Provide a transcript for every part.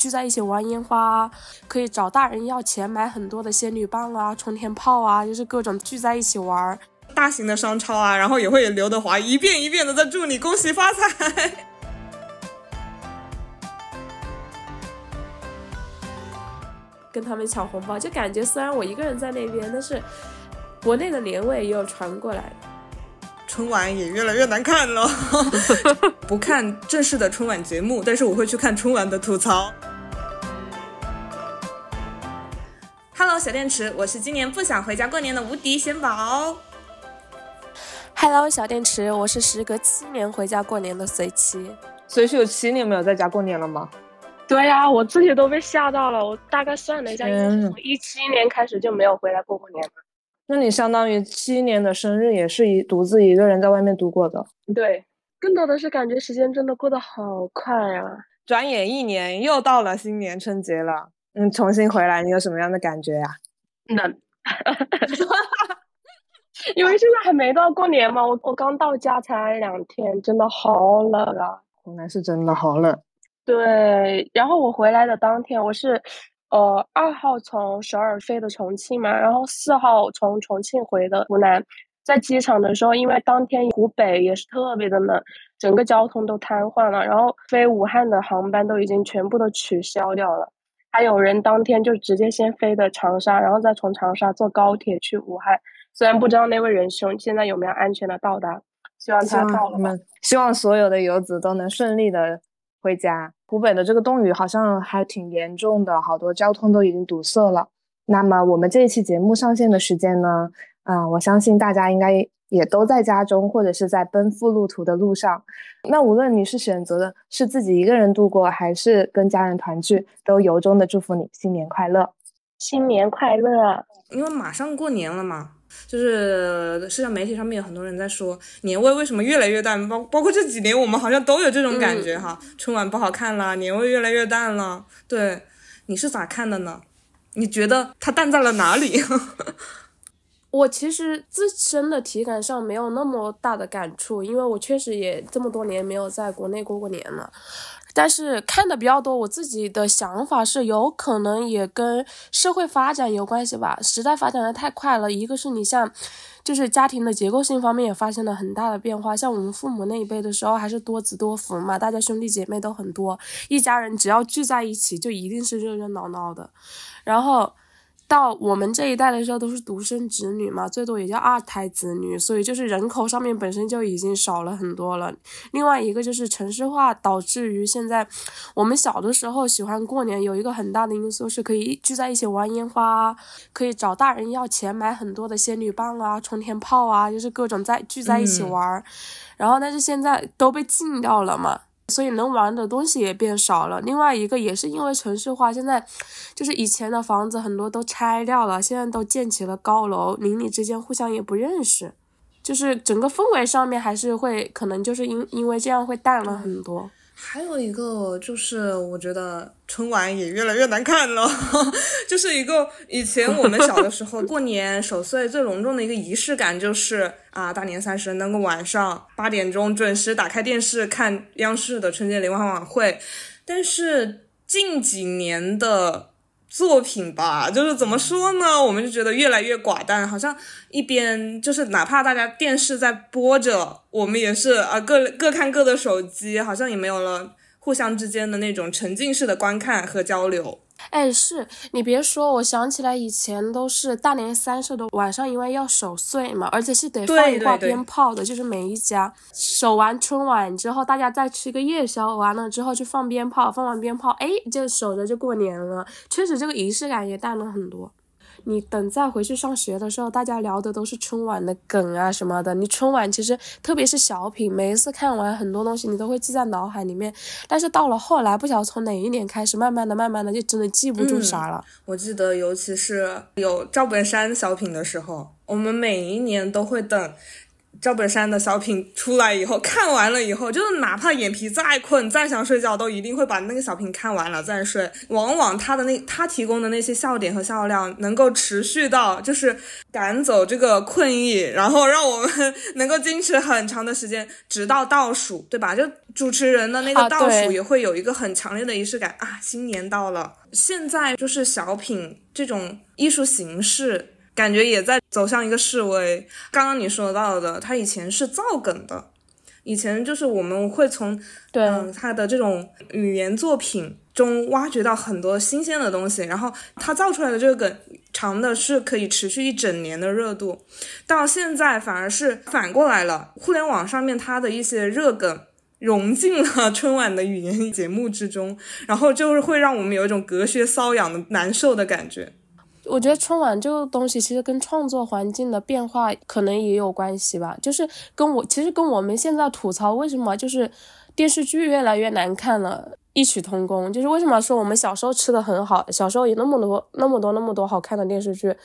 聚在一起玩烟花啊，可以找大人要钱买很多的仙女棒啊、冲天炮啊，就是各种聚在一起玩。大型的商超啊，然后也会有刘德华一遍一遍的在祝你恭喜发财。跟他们抢红包，就感觉虽然我一个人在那边，但是国内的年味也有传过来。春晚也越来越难看了，不看正式的春晚节目，但是我会去看春晚的吐槽。小电池，我是今年不想回家过年的无敌贤宝。Hello，小电池，我是时隔七年回家过年的随七。随七有七年没有在家过年了吗？对呀，我自己都被吓到了。我大概算了一下，从一七年开始就没有回来过过年了。那你相当于七年的生日也是一独自一个人在外面度过的。对，更多的是感觉时间真的过得好快啊！转眼一年又到了新年春节了。嗯，重新回来，你有什么样的感觉呀？冷，因为现在还没到过年嘛。我我刚到家才两天，真的好冷啊！湖南是真的好冷。对，然后我回来的当天，我是，呃，二号从首尔飞的重庆嘛，然后四号从重庆回的湖南，在机场的时候，因为当天湖北也是特别的冷，整个交通都瘫痪了，然后飞武汉的航班都已经全部都取消掉了，还有人当天就直接先飞的长沙，然后再从长沙坐高铁去武汉，虽然不知道那位仁兄现在有没有安全的到达，希望他到了，希望所有的游子都能顺利的回家。湖北的这个冻雨好像还挺严重的，好多交通都已经堵塞了。那么我们这一期节目上线的时间呢？啊，我相信大家应该也都在家中或者是在奔赴路途的路上。那无论你是选择的是自己一个人度过，还是跟家人团聚，都由衷的祝福你新年快乐，新年快乐！因为马上过年了嘛。就是社交媒体上面有很多人在说年味为什么越来越淡，包包括这几年我们好像都有这种感觉哈，春晚不好看了，年味越来越淡了。对，你是咋看的呢？你觉得它淡在了哪里？我其实自身的体感上没有那么大的感触，因为我确实也这么多年没有在国内过过年了。但是看的比较多，我自己的想法是有可能也跟社会发展有关系吧。时代发展的太快了，一个是你像，就是家庭的结构性方面也发生了很大的变化。像我们父母那一辈的时候，还是多子多福嘛，大家兄弟姐妹都很多，一家人只要聚在一起，就一定是热热闹闹的。然后。到我们这一代的时候都是独生子女嘛，最多也叫二胎子女，所以就是人口上面本身就已经少了很多了。另外一个就是城市化导致于现在，我们小的时候喜欢过年，有一个很大的因素是可以聚在一起玩烟花，可以找大人要钱买很多的仙女棒啊、冲天炮啊，就是各种在聚在一起玩。然后但是现在都被禁掉了嘛。所以能玩的东西也变少了。另外一个也是因为城市化，现在就是以前的房子很多都拆掉了，现在都建起了高楼，邻里之间互相也不认识，就是整个氛围上面还是会可能就是因因为这样会淡了很多。还有一个就是，我觉得春晚也越来越难看了，就是一个以前我们小的时候过年守岁最隆重的一个仪式感，就是啊大年三十那个晚上八点钟准时打开电视看央视的春节联欢晚会，但是近几年的。作品吧，就是怎么说呢？我们就觉得越来越寡淡，好像一边就是哪怕大家电视在播着，我们也是啊各各看各的手机，好像也没有了互相之间的那种沉浸式的观看和交流。哎，是你别说，我想起来以前都是大年三十的晚上，因为要守岁嘛，而且是得放一挂鞭炮的，就是每一家守完春晚之后，大家再吃个夜宵，完了之后去放鞭炮，放完鞭炮，哎，就守着就过年了。确实，这个仪式感也淡了很多。你等再回去上学的时候，大家聊的都是春晚的梗啊什么的。你春晚其实特别是小品，每一次看完很多东西你都会记在脑海里面。但是到了后来，不晓得从哪一年开始，慢慢的、慢慢的就真的记不住啥了。我记得，尤其是有赵本山小品的时候，我们每一年都会等赵本山的小品出来以后，看完了以后，就是哪怕眼皮再困、再想睡觉，都一定会把那个小品看完了再睡。往往他的那他提供的那些笑点和笑料，能够持续到就是赶走这个困意，然后让我们 能够坚持很长的时间，直到倒数，对吧？就主持人的那个倒数也会有一个很强烈的仪式感啊！新年到了，现在就是小品这种艺术形式。感觉也在走向一个示威。刚刚你说到的，他以前是造梗的，以前就是我们会从对他的这种语言作品中挖掘到很多新鲜的东西，然后他造出来的这个梗长的是可以持续一整年的热度。到现在反而是反过来了，互联网上面他的一些热梗融进了春晚的语言节目之中，然后就是会让我们有一种隔靴搔痒的难受的感觉。我觉得春晚这个东西其实跟创作环境的变化可能也有关系吧，就是跟我其实跟我们现在吐槽为什么就是电视剧越来越难看了。异曲同工，就是为什么说我们小时候吃的很好，小时候有那么多、那么多、那么多好看的电视剧，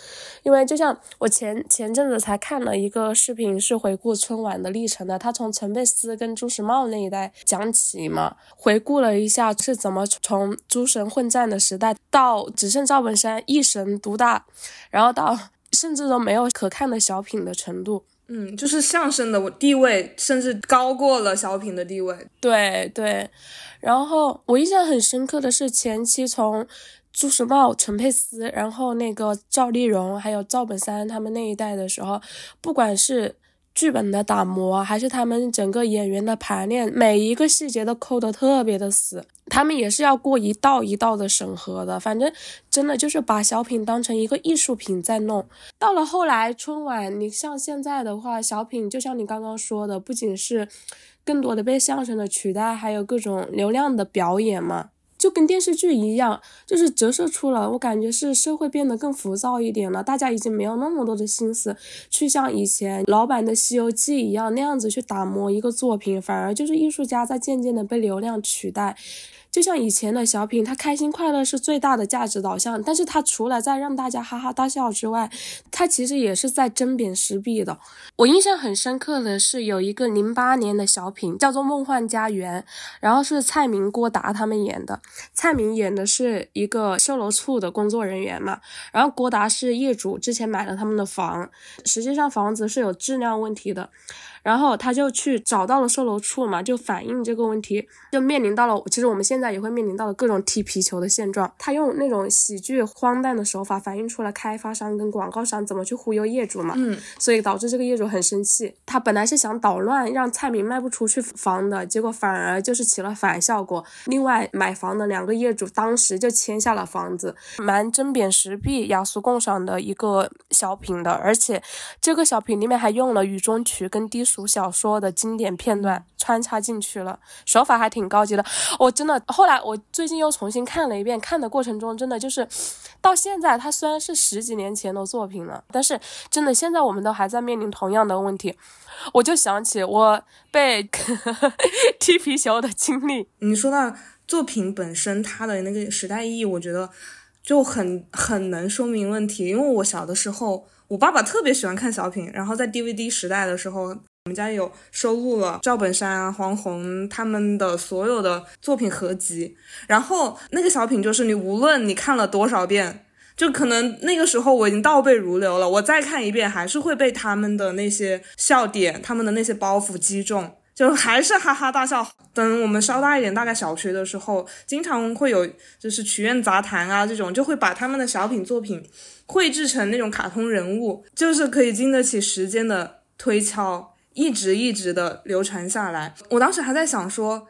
因为就像我前前阵子才看了一个视频，是回顾春晚的历程的，他从陈佩斯跟朱时茂那一代讲起嘛，回顾了一下是怎么从诸神混战的时代到只剩赵本山一神独大，然后到甚至都没有可看的小品的程度。嗯，就是相声的地位甚至高过了小品的地位。对对，然后我印象很深刻的是前期从朱时茂、陈佩斯，然后那个赵丽蓉，还有赵本山他们那一代的时候，不管是。剧本的打磨，还是他们整个演员的排练，每一个细节都抠得特别的死。他们也是要过一道一道的审核的，反正真的就是把小品当成一个艺术品在弄。到了后来春晚，你像现在的话，小品就像你刚刚说的，不仅是更多的被相声的取代，还有各种流量的表演嘛。就跟电视剧一样，就是折射出了我感觉是社会变得更浮躁一点了，大家已经没有那么多的心思去像以前老版的《西游记》一样那样子去打磨一个作品，反而就是艺术家在渐渐的被流量取代。就像以前的小品，它开心快乐是最大的价值导向，但是它除了在让大家哈哈大笑之外，它其实也是在针砭时弊的。我印象很深刻的是有一个零八年的小品叫做《梦幻家园》，然后是蔡明、郭达他们演的。蔡明演的是一个售楼处的工作人员嘛，然后郭达是业主，之前买了他们的房，实际上房子是有质量问题的。然后他就去找到了售楼处嘛，就反映这个问题，就面临到了，其实我们现在也会面临到了各种踢皮球的现状。他用那种喜剧荒诞的手法，反映出了开发商跟广告商怎么去忽悠业主嘛。嗯，所以导致这个业主很生气。他本来是想捣乱，让蔡明卖不出去房的，结果反而就是起了反效果。另外买房的两个业主当时就签下了房子，蛮针砭时弊、雅俗共赏的一个小品的。而且这个小品里面还用了雨中曲跟低俗。读小说的经典片段穿插进去了，手法还挺高级的。我真的后来我最近又重新看了一遍，看的过程中真的就是到现在，它虽然是十几年前的作品了，但是真的现在我们都还在面临同样的问题。我就想起我被 踢皮球的经历。你说到作品本身它的那个时代意义，我觉得就很很能说明问题。因为我小的时候，我爸爸特别喜欢看小品，然后在 DVD 时代的时候。我们家有收录了赵本山、黄宏他们的所有的作品合集，然后那个小品就是你无论你看了多少遍，就可能那个时候我已经倒背如流了，我再看一遍还是会被他们的那些笑点、他们的那些包袱击中，就还是哈哈大笑。等我们稍大一点，大概小学的时候，经常会有就是曲苑杂谈啊这种，就会把他们的小品作品绘制成那种卡通人物，就是可以经得起时间的推敲。一直一直的流传下来，我当时还在想说，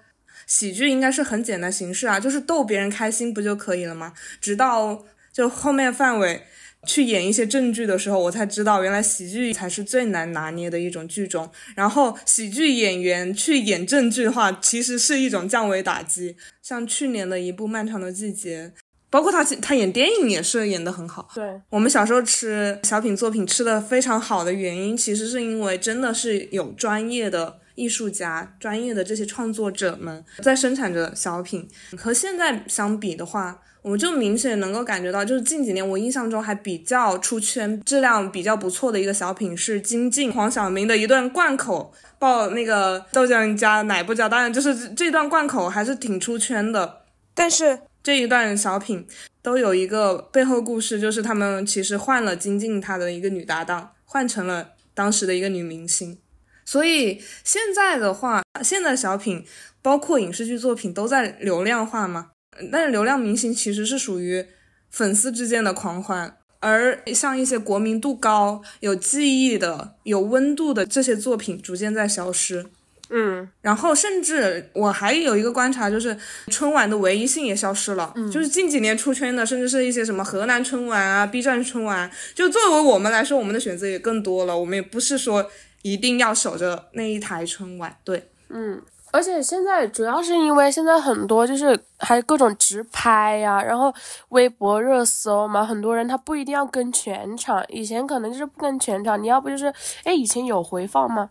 喜剧应该是很简单形式啊，就是逗别人开心不就可以了吗？直到就后面范伟去演一些正剧的时候，我才知道原来喜剧才是最难拿捏的一种剧种。然后喜剧演员去演正剧的话，其实是一种降维打击。像去年的一部《漫长的季节》。包括他，他演电影也是演得很好。对我们小时候吃小品作品吃的非常好的原因，其实是因为真的是有专业的艺术家、专业的这些创作者们在生产着小品。和现在相比的话，我们就明显能够感觉到，就是近几年我印象中还比较出圈、质量比较不错的一个小品是金靖、黄晓明的一段贯口，爆那个豆浆加奶不加蛋，就是这段贯口还是挺出圈的。但是这一段小品都有一个背后故事，就是他们其实换了金靖他的一个女搭档，换成了当时的一个女明星。所以现在的话，现在小品包括影视剧作品都在流量化嘛。但是流量明星其实是属于粉丝之间的狂欢，而像一些国民度高、有记忆的、有温度的这些作品逐渐在消失。嗯，然后甚至我还有一个观察，就是春晚的唯一性也消失了。嗯，就是近几年出圈的，甚至是一些什么河南春晚啊、B 站春晚，就作为我们来说，我们的选择也更多了。我们也不是说一定要守着那一台春晚。对，嗯。而且现在主要是因为现在很多就是还有各种直拍呀，然后微博热搜嘛，很多人他不一定要跟全场，以前可能就是不跟全场，你要不就是，哎，以前有回放吗？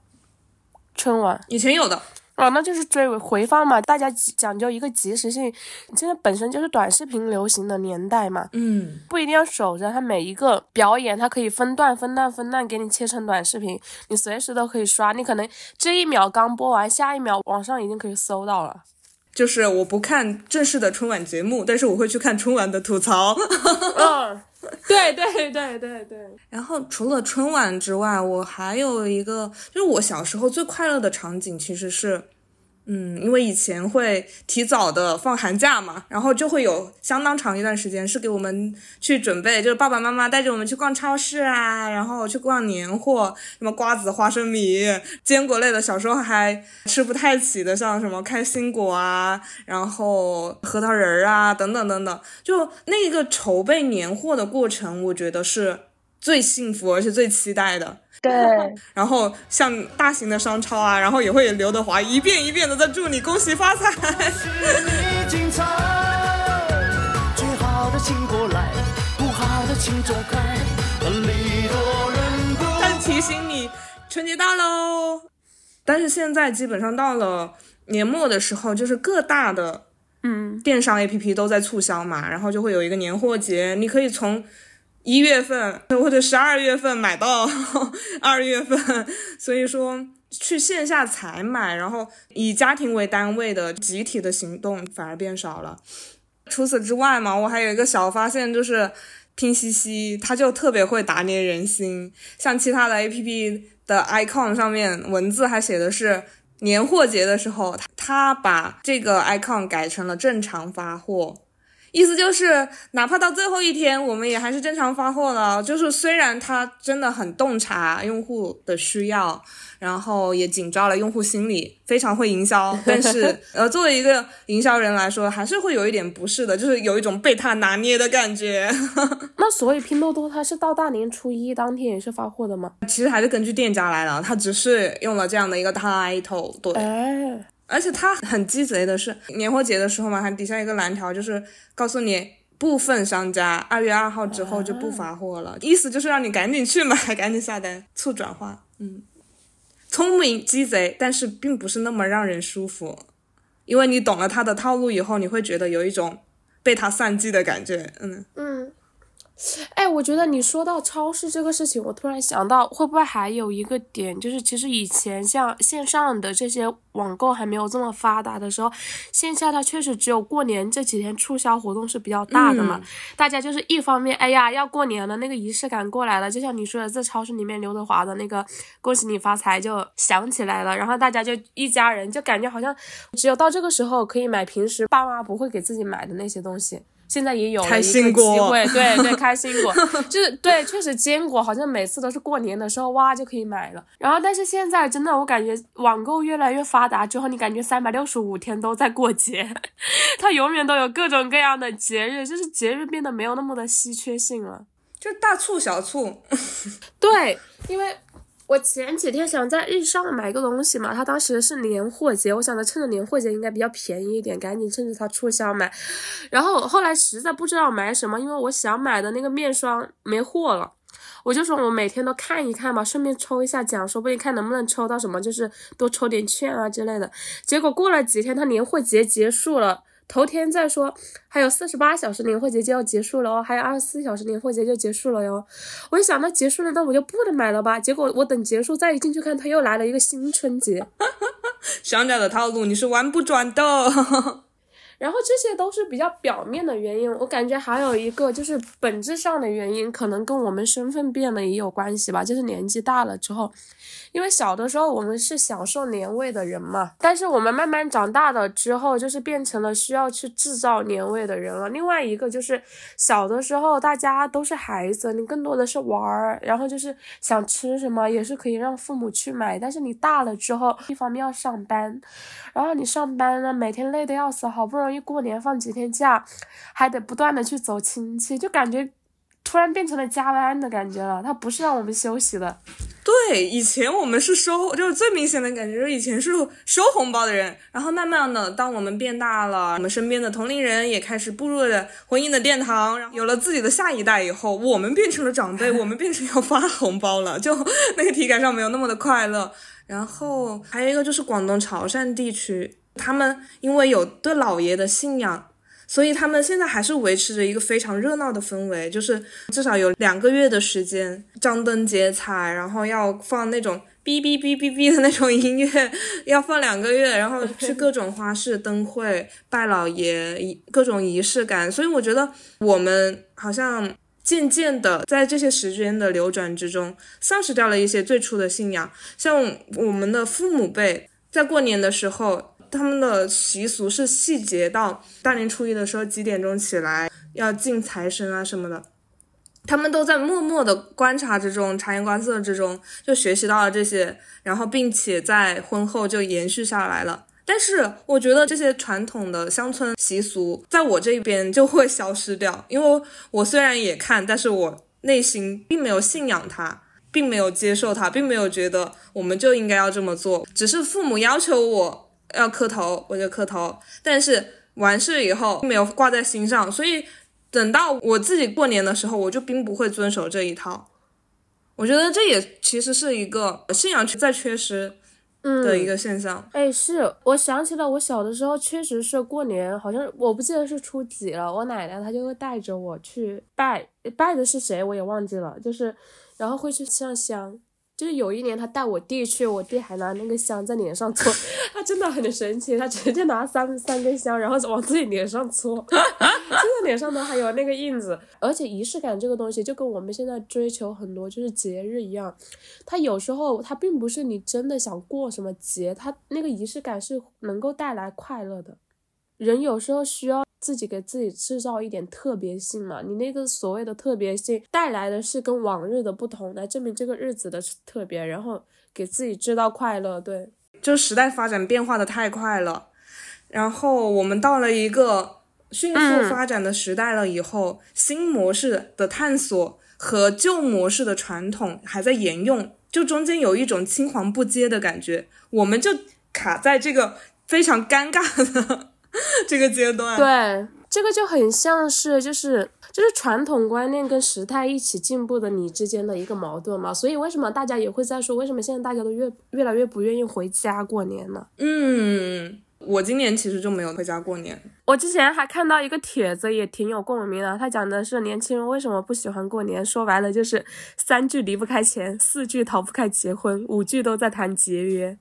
春晚以前有的。哦，那就是追回放嘛，大家讲究一个及时性。现在本身就是短视频流行的年代嘛，嗯，不一定要守着它每一个表演，它可以分段、分段、分段给你切成短视频，你随时都可以刷。你可能这一秒刚播完，下一秒网上已经可以搜到了。就是我不看正式的春晚节目，但是我会去看春晚的吐槽。嗯，对对对对对。然后除了春晚之外，我还有一个，就是我小时候最快乐的场景其实是。嗯，因为以前会提早的放寒假嘛，然后就会有相当长一段时间是给我们去准备，就是爸爸妈妈带着我们去逛超市啊，然后去逛年货，什么瓜子、花生米、坚果类的，小时候还吃不太起的，像什么开心果啊，然后核桃仁儿啊，等等等等，就那个筹备年货的过程，我觉得是最幸福而且最期待的。对，然后像大型的商超啊，然后也会有刘德华一遍一遍的在祝你恭喜发财。但提醒你春节到喽。但是现在基本上到了年末的时候，就是各大的嗯电商 APP 都在促销嘛，然后就会有一个年货节，你可以从。一月份或者十二月份买到 二月份，所以说去线下采买，然后以家庭为单位的集体的行动反而变少了。除此之外嘛，我还有一个小发现，就是拼夕夕，它就特别会打捏人心。像其他的 APP 的 icon 上面文字还写的是年货节的时候，它它把这个 icon 改成了正常发货。意思就是，哪怕到最后一天，我们也还是正常发货了。就是虽然它真的很洞察用户的需要，然后也紧抓了用户心理，非常会营销，但是 呃，作为一个营销人来说，还是会有一点不适的，就是有一种被他拿捏的感觉。那所以拼多多它是到大年初一当天也是发货的吗？其实还是根据店家来的，它只是用了这样的一个 title。对。哎。而且他很鸡贼的是，年货节的时候嘛，它底下一个蓝条就是告诉你，部分商家二月二号之后就不发货了，意思就是让你赶紧去买，赶紧下单，促转化。嗯，聪明鸡贼，但是并不是那么让人舒服，因为你懂了他的套路以后，你会觉得有一种被他算计的感觉。嗯嗯。哎，我觉得你说到超市这个事情，我突然想到，会不会还有一个点，就是其实以前像线上的这些网购还没有这么发达的时候，线下它确实只有过年这几天促销活动是比较大的嘛。大家就是一方面，哎呀，要过年了，那个仪式感过来了，就像你说的，在超市里面刘德华的那个“恭喜你发财”就想起来了，然后大家就一家人就感觉好像只有到这个时候可以买平时爸妈不会给自己买的那些东西。现在也有了一个机会，对对，开心果就是对，确实坚果好像每次都是过年的时候哇就可以买了。然后，但是现在真的我感觉网购越来越发达之后，你感觉三百六十五天都在过节，它永远都有各种各样的节日，就是节日变得没有那么的稀缺性了，就大促小促。对，因为。我前几天想在日上买个东西嘛，他当时是年货节，我想着趁着年货节应该比较便宜一点，赶紧趁着它促销买。然后后来实在不知道买什么，因为我想买的那个面霜没货了。我就说我每天都看一看嘛，顺便抽一下奖，说不定看能不能抽到什么，就是多抽点券啊之类的。结果过了几天，他年货节结束了。头天再说，还有四十八小时年货节就要结束了哦，还有二十四小时年货节就结束了哟。我一想，到结束了，那我就不能买了吧？结果我等结束再一进去看，他又来了一个新春节。商家的套路你是玩不转的。然后这些都是比较表面的原因，我感觉还有一个就是本质上的原因，可能跟我们身份变了也有关系吧。就是年纪大了之后，因为小的时候我们是享受年味的人嘛，但是我们慢慢长大了之后，就是变成了需要去制造年味的人了。另外一个就是小的时候大家都是孩子，你更多的是玩儿，然后就是想吃什么也是可以让父母去买。但是你大了之后，一方面要上班，然后你上班呢，每天累得要死，好不容易。容易过年放几天假，还得不断的去走亲戚，就感觉突然变成了加班的感觉了。他不是让我们休息的。对，以前我们是收，就是最明显的感觉，就是以前是收红包的人。然后慢慢的，当我们变大了，我们身边的同龄人也开始步入了婚姻的殿堂，有了自己的下一代以后，我们变成了长辈，我们变成要发红包了，就 那个体感上没有那么的快乐。然后还有一个就是广东潮汕地区。他们因为有对老爷的信仰，所以他们现在还是维持着一个非常热闹的氛围，就是至少有两个月的时间，张灯结彩，然后要放那种哔哔哔哔哔的那种音乐，要放两个月，然后去各种花市灯会拜老爷，各种仪式感。所以我觉得我们好像渐渐的在这些时间的流转之中，丧失掉了一些最初的信仰。像我们的父母辈在过年的时候。他们的习俗是细节到大年初一的时候几点钟起来要敬财神啊什么的，他们都在默默的观察之中、察言观色之中就学习到了这些，然后并且在婚后就延续下来了。但是我觉得这些传统的乡村习俗在我这边就会消失掉，因为我虽然也看，但是我内心并没有信仰它，并没有接受它，并没有觉得我们就应该要这么做，只是父母要求我。要磕头我就磕头，但是完事以后没有挂在心上，所以等到我自己过年的时候，我就并不会遵守这一套。我觉得这也其实是一个信仰在缺失的一个现象。哎，是我想起了我小的时候，确实是过年，好像我不记得是初几了，我奶奶她就会带着我去拜，拜的是谁我也忘记了，就是然后会去上香。就是有一年他带我弟去，我弟还拿那个香在脸上搓，他真的很神奇，他直接拿三三根香，然后往自己脸上搓，现在脸上都还有那个印子。而且仪式感这个东西，就跟我们现在追求很多就是节日一样，它有时候它并不是你真的想过什么节，它那个仪式感是能够带来快乐的。人有时候需要自己给自己制造一点特别性嘛，你那个所谓的特别性带来的是跟往日的不同，来证明这个日子的特别，然后给自己制造快乐。对，就时代发展变化的太快了，然后我们到了一个迅速发展的时代了以后，新模式的探索和旧模式的传统还在沿用，就中间有一种青黄不接的感觉，我们就卡在这个非常尴尬的。这个阶段，对这个就很像是就是就是传统观念跟时态一起进步的你之间的一个矛盾嘛，所以为什么大家也会在说，为什么现在大家都越越来越不愿意回家过年呢？嗯，我今年其实就没有回家过年。我之前还看到一个帖子，也挺有共鸣的。他讲的是年轻人为什么不喜欢过年，说白了就是三句离不开钱，四句逃不开结婚，五句都在谈节约。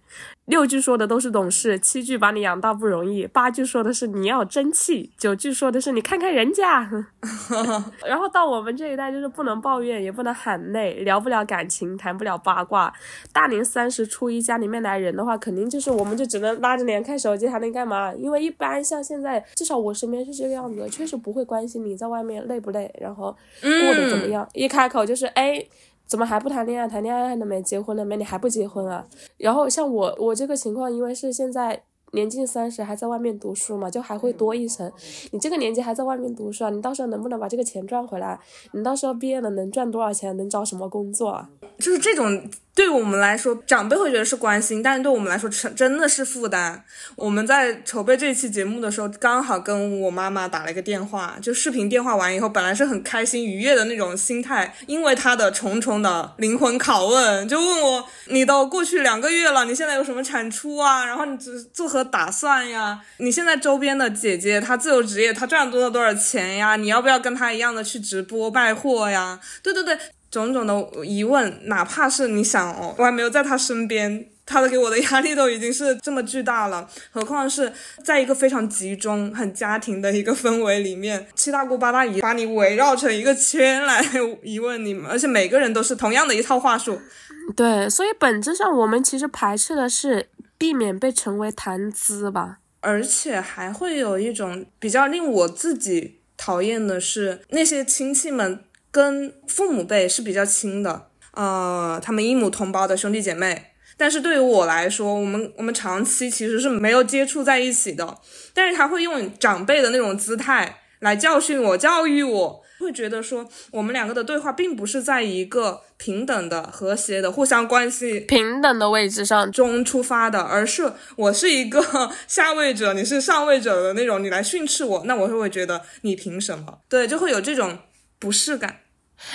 六句说的都是懂事，七句把你养大不容易，八句说的是你要争气，九句说的是你看看人家。然后到我们这一代，就是不能抱怨，也不能喊累，聊不了感情，谈不了八卦。大年三十初一家里面来人的话，肯定就是我们就只能拉着脸看手机，还能干嘛？因为一般像现在，至少我身边是这个样子，确实不会关心你在外面累不累，然后过得怎么样。一开口就是哎。怎么还不谈恋爱？谈恋爱了没？结婚了没？你还不结婚啊？然后像我，我这个情况，因为是现在年近三十，还在外面读书嘛，就还会多一层。你这个年纪还在外面读书啊？你到时候能不能把这个钱赚回来？你到时候毕业了能赚多少钱？能找什么工作？就是这种对我们来说，长辈会觉得是关心，但是对我们来说，真的是负担。我们在筹备这一期节目的时候，刚好跟我妈妈打了一个电话，就视频电话完以后，本来是很开心愉悦的那种心态，因为她的重重的灵魂拷问，就问我：你都过去两个月了，你现在有什么产出啊？然后你作何打算呀？你现在周边的姐姐她自由职业，她赚多了多少钱呀？你要不要跟她一样的去直播卖货呀？对对对。种种的疑问，哪怕是你想哦，我还没有在他身边，他的给我的压力都已经是这么巨大了，何况是在一个非常集中、很家庭的一个氛围里面，七大姑八大姨把你围绕成一个圈来疑问你们，而且每个人都是同样的一套话术。对，所以本质上我们其实排斥的是避免被成为谈资吧，而且还会有一种比较令我自己讨厌的是那些亲戚们。跟父母辈是比较亲的，呃，他们一母同胞的兄弟姐妹。但是对于我来说，我们我们长期其实是没有接触在一起的。但是他会用长辈的那种姿态来教训我、教育我，会觉得说我们两个的对话并不是在一个平等的、和谐的、互相关系平等的位置上中出发的，而是我是一个下位者，你是上位者的那种，你来训斥我，那我会会觉得你凭什么？对，就会有这种不适感。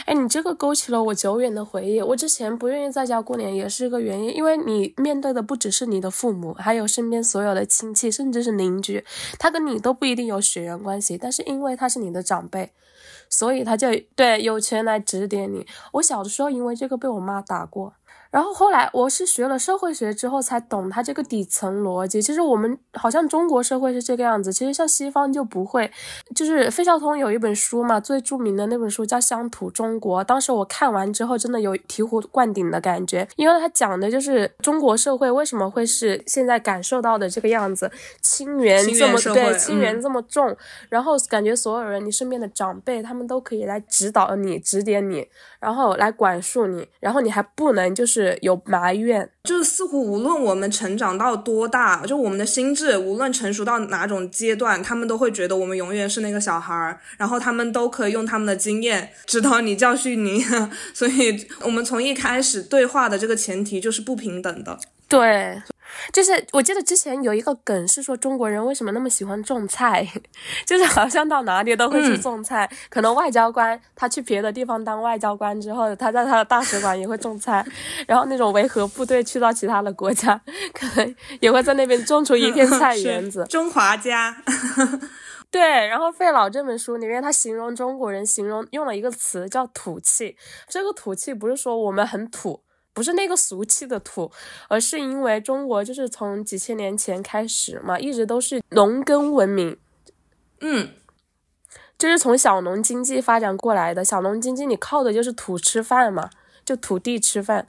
哎，你这个勾起了我久远的回忆。我之前不愿意在家过年，也是一个原因，因为你面对的不只是你的父母，还有身边所有的亲戚，甚至是邻居，他跟你都不一定有血缘关系，但是因为他是你的长辈，所以他就对有权来指点你。我小的时候因为这个被我妈打过。然后后来我是学了社会学之后才懂它这个底层逻辑。其实我们好像中国社会是这个样子，其实像西方就不会。就是费孝通有一本书嘛，最著名的那本书叫《乡土中国》。当时我看完之后，真的有醍醐灌顶的感觉，因为他讲的就是中国社会为什么会是现在感受到的这个样子，亲缘这么对，亲缘这么重，然后感觉所有人，你身边的长辈，他们都可以来指导你、指点你，然后来管束你，然后你还不能就是。是有埋怨，就是似乎无论我们成长到多大，就我们的心智无论成熟到哪种阶段，他们都会觉得我们永远是那个小孩儿，然后他们都可以用他们的经验指导你、教训你。所以，我们从一开始对话的这个前提就是不平等的。对。就是我记得之前有一个梗是说中国人为什么那么喜欢种菜，就是好像到哪里都会去种菜。可能外交官他去别的地方当外交官之后，他在他的大使馆也会种菜。然后那种维和部队去到其他的国家，可能也会在那边种出一片菜 园子。中华家，对。然后费老这本书里面他形容中国人，形容用了一个词叫土气。这个土气不是说我们很土。不是那个俗气的土，而是因为中国就是从几千年前开始嘛，一直都是农耕文明，嗯，就是从小农经济发展过来的。小农经济你靠的就是土吃饭嘛，就土地吃饭，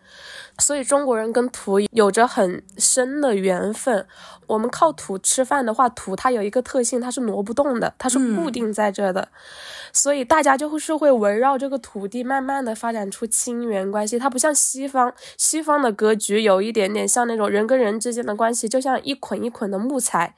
所以中国人跟土有着很深的缘分。我们靠土吃饭的话，土它有一个特性，它是挪不动的，它是固定在这的。所以大家就是会围绕这个土地，慢慢的发展出亲缘关系。它不像西方，西方的格局有一点点像那种人跟人之间的关系，就像一捆一捆的木材。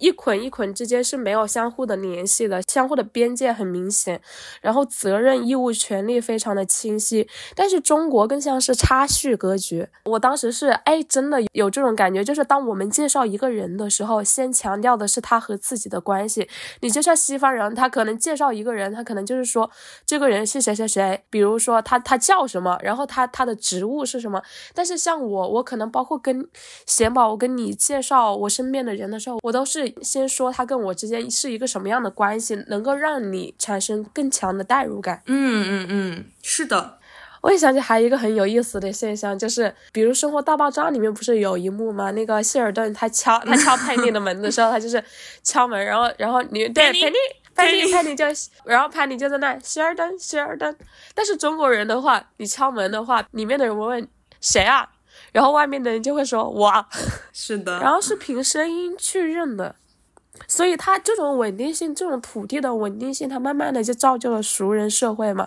一捆一捆之间是没有相互的联系的，相互的边界很明显，然后责任、义务、权利非常的清晰。但是中国更像是插叙格局。我当时是哎，真的有这种感觉，就是当我们介绍一个人的时候，先强调的是他和自己的关系。你就像西方人，他可能介绍一个人，他可能就是说这个人是谁谁谁，比如说他他叫什么，然后他他的职务是什么。但是像我，我可能包括跟贤宝，我跟你介绍我身边的人的时候，我都是。先说他跟我之间是一个什么样的关系，能够让你产生更强的代入感。嗯嗯嗯，是的。我也想起还有一个很有意思的现象，就是比如《生活大爆炸》里面不是有一幕吗？那个谢尔顿他敲他敲佩妮的门的时候，他就是敲门，然后然后你对佩妮潘妮潘妮就然后潘妮就在那谢尔顿谢尔顿。但是中国人的话，你敲门的话，里面的人会问谁啊？然后外面的人就会说哇，是的。然后是凭声音去认的。所以它这种稳定性，这种土地的稳定性，它慢慢的就造就了熟人社会嘛。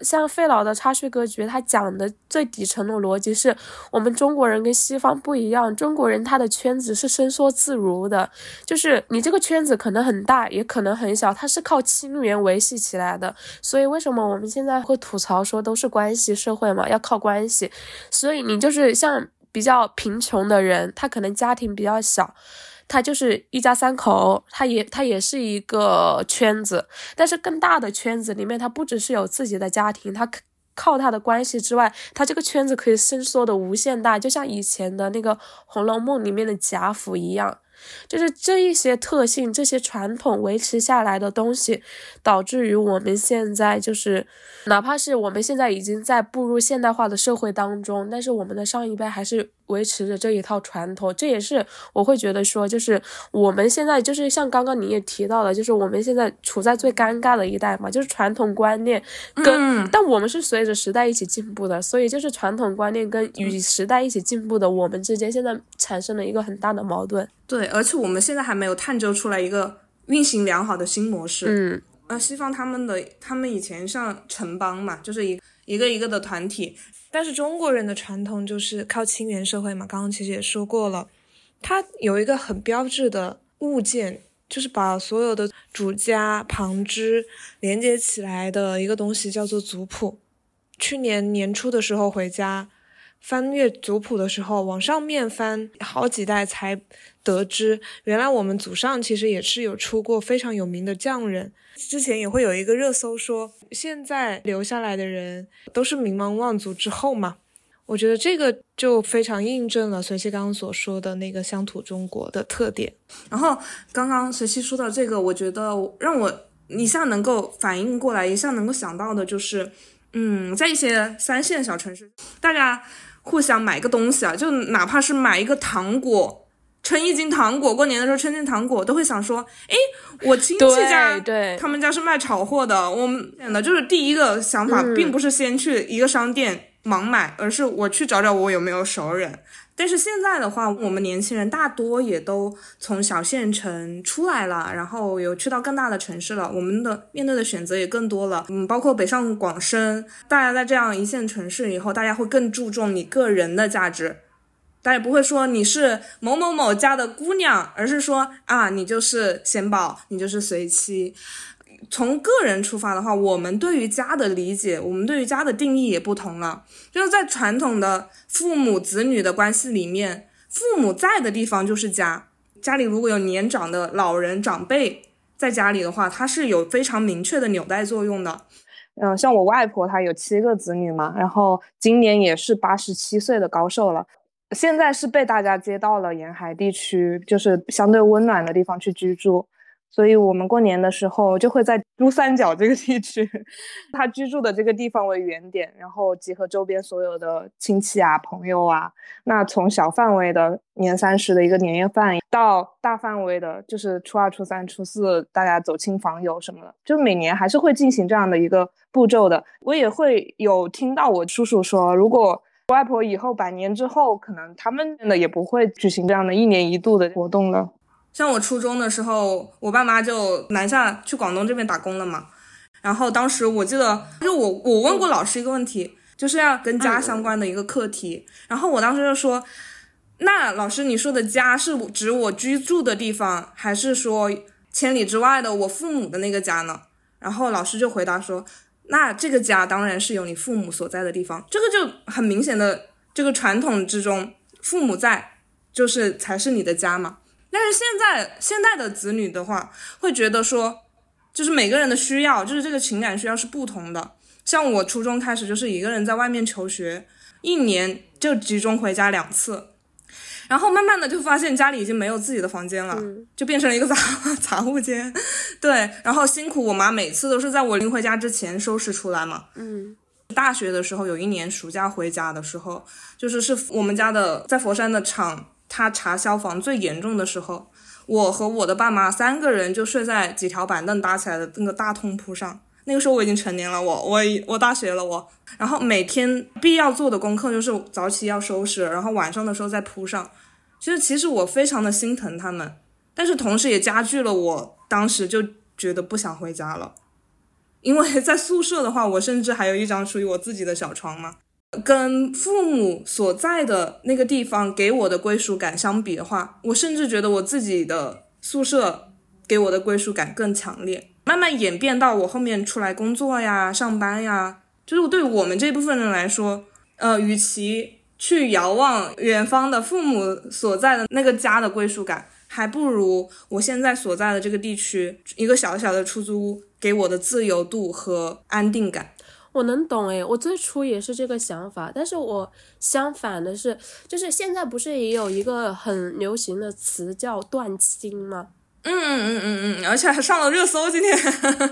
像费老的差序格局，他讲的最底层的逻辑是我们中国人跟西方不一样，中国人他的圈子是伸缩自如的，就是你这个圈子可能很大，也可能很小，它是靠亲缘维系起来的。所以为什么我们现在会吐槽说都是关系社会嘛，要靠关系。所以你就是像比较贫穷的人，他可能家庭比较小。他就是一家三口，他也他也是一个圈子，但是更大的圈子里面，他不只是有自己的家庭，他靠他的关系之外，他这个圈子可以伸缩的无限大，就像以前的那个《红楼梦》里面的贾府一样。就是这一些特性，这些传统维持下来的东西，导致于我们现在就是，哪怕是我们现在已经在步入现代化的社会当中，但是我们的上一辈还是维持着这一套传统。这也是我会觉得说，就是我们现在就是像刚刚你也提到了，就是我们现在处在最尴尬的一代嘛，就是传统观念跟，但我们是随着时代一起进步的，所以就是传统观念跟与时代一起进步的我们之间，现在产生了一个很大的矛盾。对，而且我们现在还没有探究出来一个运行良好的新模式。嗯，呃，西方他们的他们以前像城邦嘛，就是一一个一个的团体，但是中国人的传统就是靠亲缘社会嘛。刚刚其实也说过了，它有一个很标志的物件，就是把所有的主家旁支连接起来的一个东西，叫做族谱。去年年初的时候回家。翻阅族谱的时候，往上面翻好几代才得知，原来我们祖上其实也是有出过非常有名的匠人。之前也会有一个热搜说，现在留下来的人都是名门望族之后嘛。我觉得这个就非常印证了随西刚刚所说的那个乡土中国的特点。然后刚刚随西说到这个，我觉得让我一下能够反应过来，一下能够想到的就是，嗯，在一些三线小城市，大家。互相买个东西啊，就哪怕是买一个糖果，称一斤糖果，过年的时候称斤糖果，都会想说，哎，我亲戚家，对，他们家是卖炒货的，我们的就是第一个想法，并不是先去一个商店盲买，而是我去找找我有没有熟人。但是现在的话，我们年轻人大多也都从小县城出来了，然后有去到更大的城市了。我们的面对的选择也更多了，嗯，包括北上广深，大家在这样一线城市以后，大家会更注重你个人的价值，大家不会说你是某某某家的姑娘，而是说啊，你就是贤宝，你就是随妻。从个人出发的话，我们对于家的理解，我们对于家的定义也不同了。就是在传统的父母子女的关系里面，父母在的地方就是家。家里如果有年长的老人长辈在家里的话，它是有非常明确的纽带作用的。嗯，像我外婆她有七个子女嘛，然后今年也是八十七岁的高寿了。现在是被大家接到了沿海地区，就是相对温暖的地方去居住。所以我们过年的时候就会在珠三角这个地区，他居住的这个地方为原点，然后集合周边所有的亲戚啊、朋友啊。那从小范围的年三十的一个年夜饭，到大范围的，就是初二、初三、初四大家走亲访友什么的，就每年还是会进行这样的一个步骤的。我也会有听到我叔叔说，如果外婆以后百年之后，可能他们的也不会举行这样的一年一度的活动了。像我初中的时候，我爸妈就南下去广东这边打工了嘛。然后当时我记得，就我我问过老师一个问题，就是要跟家相关的一个课题。然后我当时就说：“那老师，你说的家是指我居住的地方，还是说千里之外的我父母的那个家呢？”然后老师就回答说：“那这个家当然是有你父母所在的地方。这个就很明显的，这个传统之中，父母在就是才是你的家嘛。”但是现在现在的子女的话，会觉得说，就是每个人的需要，就是这个情感需要是不同的。像我初中开始就是一个人在外面求学，一年就集中回家两次，然后慢慢的就发现家里已经没有自己的房间了，就变成了一个杂杂物间。对，然后辛苦我妈每次都是在我临回家之前收拾出来嘛。嗯，大学的时候有一年暑假回家的时候，就是是我们家的在佛山的厂。他查消防最严重的时候，我和我的爸妈三个人就睡在几条板凳搭起来的那个大通铺上。那个时候我已经成年了，我我我大学了我。然后每天必要做的功课就是早起要收拾，然后晚上的时候再铺上。其实其实我非常的心疼他们，但是同时也加剧了我当时就觉得不想回家了，因为在宿舍的话，我甚至还有一张属于我自己的小床嘛。跟父母所在的那个地方给我的归属感相比的话，我甚至觉得我自己的宿舍给我的归属感更强烈。慢慢演变到我后面出来工作呀、上班呀，就是对我们这部分人来说，呃，与其去遥望远方的父母所在的那个家的归属感，还不如我现在所在的这个地区一个小小的出租屋给我的自由度和安定感。我能懂诶，我最初也是这个想法，但是我相反的是，就是现在不是也有一个很流行的词叫断亲吗？嗯嗯嗯嗯嗯，而且还上了热搜。今天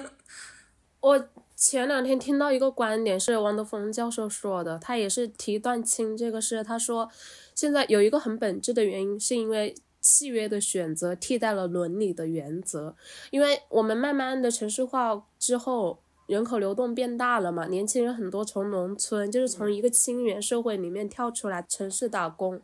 我前两天听到一个观点是王德峰教授说的，他也是提断亲这个事。他说，现在有一个很本质的原因，是因为契约的选择替代了伦理的原则，因为我们慢慢的城市化之后。人口流动变大了嘛，年轻人很多从农村，就是从一个清源社会里面跳出来城市打工，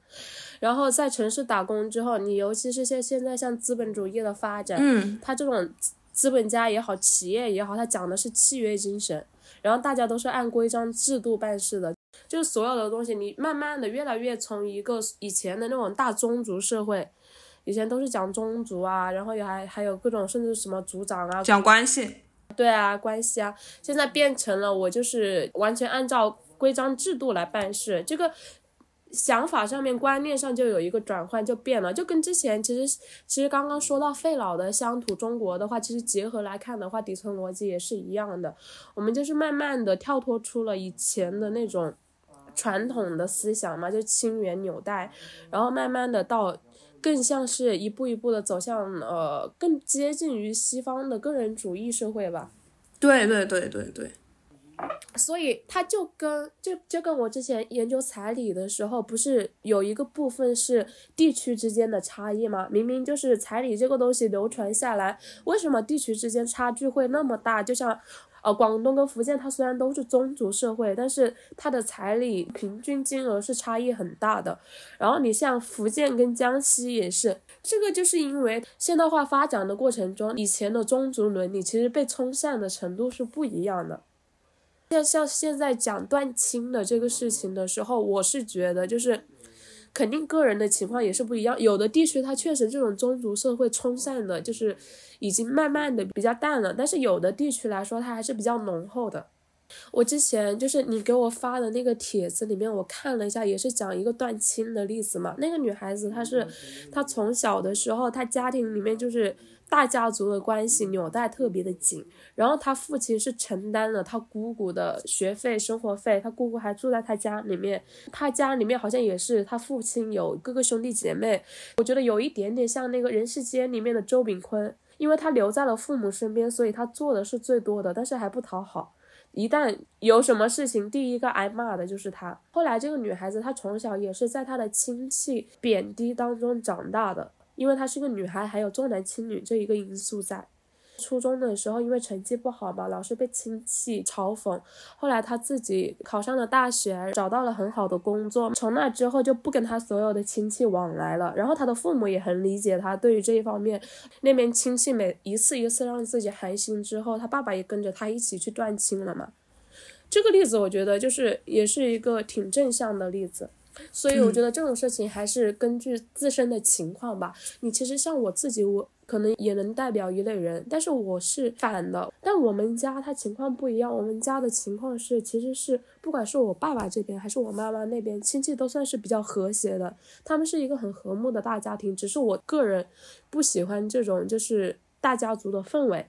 然后在城市打工之后，你尤其是像现在像资本主义的发展，嗯，他这种资本家也好，企业也好，他讲的是契约精神，然后大家都是按规章制度办事的，就是所有的东西，你慢慢的越来越从一个以前的那种大宗族社会，以前都是讲宗族啊，然后也还还有各种甚至什么族长啊，讲关系。对啊，关系啊，现在变成了我就是完全按照规章制度来办事，这个想法上面、观念上就有一个转换，就变了，就跟之前其实其实刚刚说到费老的乡土中国的话，其实结合来看的话，底层逻辑也是一样的。我们就是慢慢的跳脱出了以前的那种传统的思想嘛，就亲缘纽带，然后慢慢的到。更像是一步一步的走向，呃，更接近于西方的个人主义社会吧。对对对对对。所以它就跟就就跟我之前研究彩礼的时候，不是有一个部分是地区之间的差异吗？明明就是彩礼这个东西流传下来，为什么地区之间差距会那么大？就像。呃，广东跟福建，它虽然都是宗族社会，但是它的彩礼平均金额是差异很大的。然后你像福建跟江西也是，这个就是因为现代化发展的过程中，以前的宗族伦理其实被冲散的程度是不一样的。像像现在讲断亲的这个事情的时候，我是觉得就是。肯定个人的情况也是不一样，有的地区它确实这种宗族社会冲散的，就是已经慢慢的比较淡了，但是有的地区来说，它还是比较浓厚的。我之前就是你给我发的那个帖子里面，我看了一下，也是讲一个断亲的例子嘛。那个女孩子她是，她从小的时候，她家庭里面就是。大家族的关系纽带特别的紧，然后他父亲是承担了他姑姑的学费、生活费，他姑姑还住在他家里面，他家里面好像也是他父亲有哥哥兄弟姐妹，我觉得有一点点像那个人世间里面的周炳坤，因为他留在了父母身边，所以他做的是最多的，但是还不讨好，一旦有什么事情，第一个挨骂的就是他。后来这个女孩子，她从小也是在她的亲戚贬低当中长大的。因为她是个女孩，还有重男轻女这一个因素在。初中的时候，因为成绩不好嘛，老是被亲戚嘲讽。后来她自己考上了大学，找到了很好的工作。从那之后就不跟她所有的亲戚往来了。然后她的父母也很理解她，对于这一方面，那边亲戚每一次一次让自己寒心之后，她爸爸也跟着她一起去断亲了嘛。这个例子我觉得就是也是一个挺正向的例子。所以我觉得这种事情还是根据自身的情况吧。你其实像我自己，我可能也能代表一类人，但是我是反的。但我们家他情况不一样，我们家的情况是，其实是不管是我爸爸这边还是我妈妈那边，亲戚都算是比较和谐的。他们是一个很和睦的大家庭，只是我个人不喜欢这种就是大家族的氛围。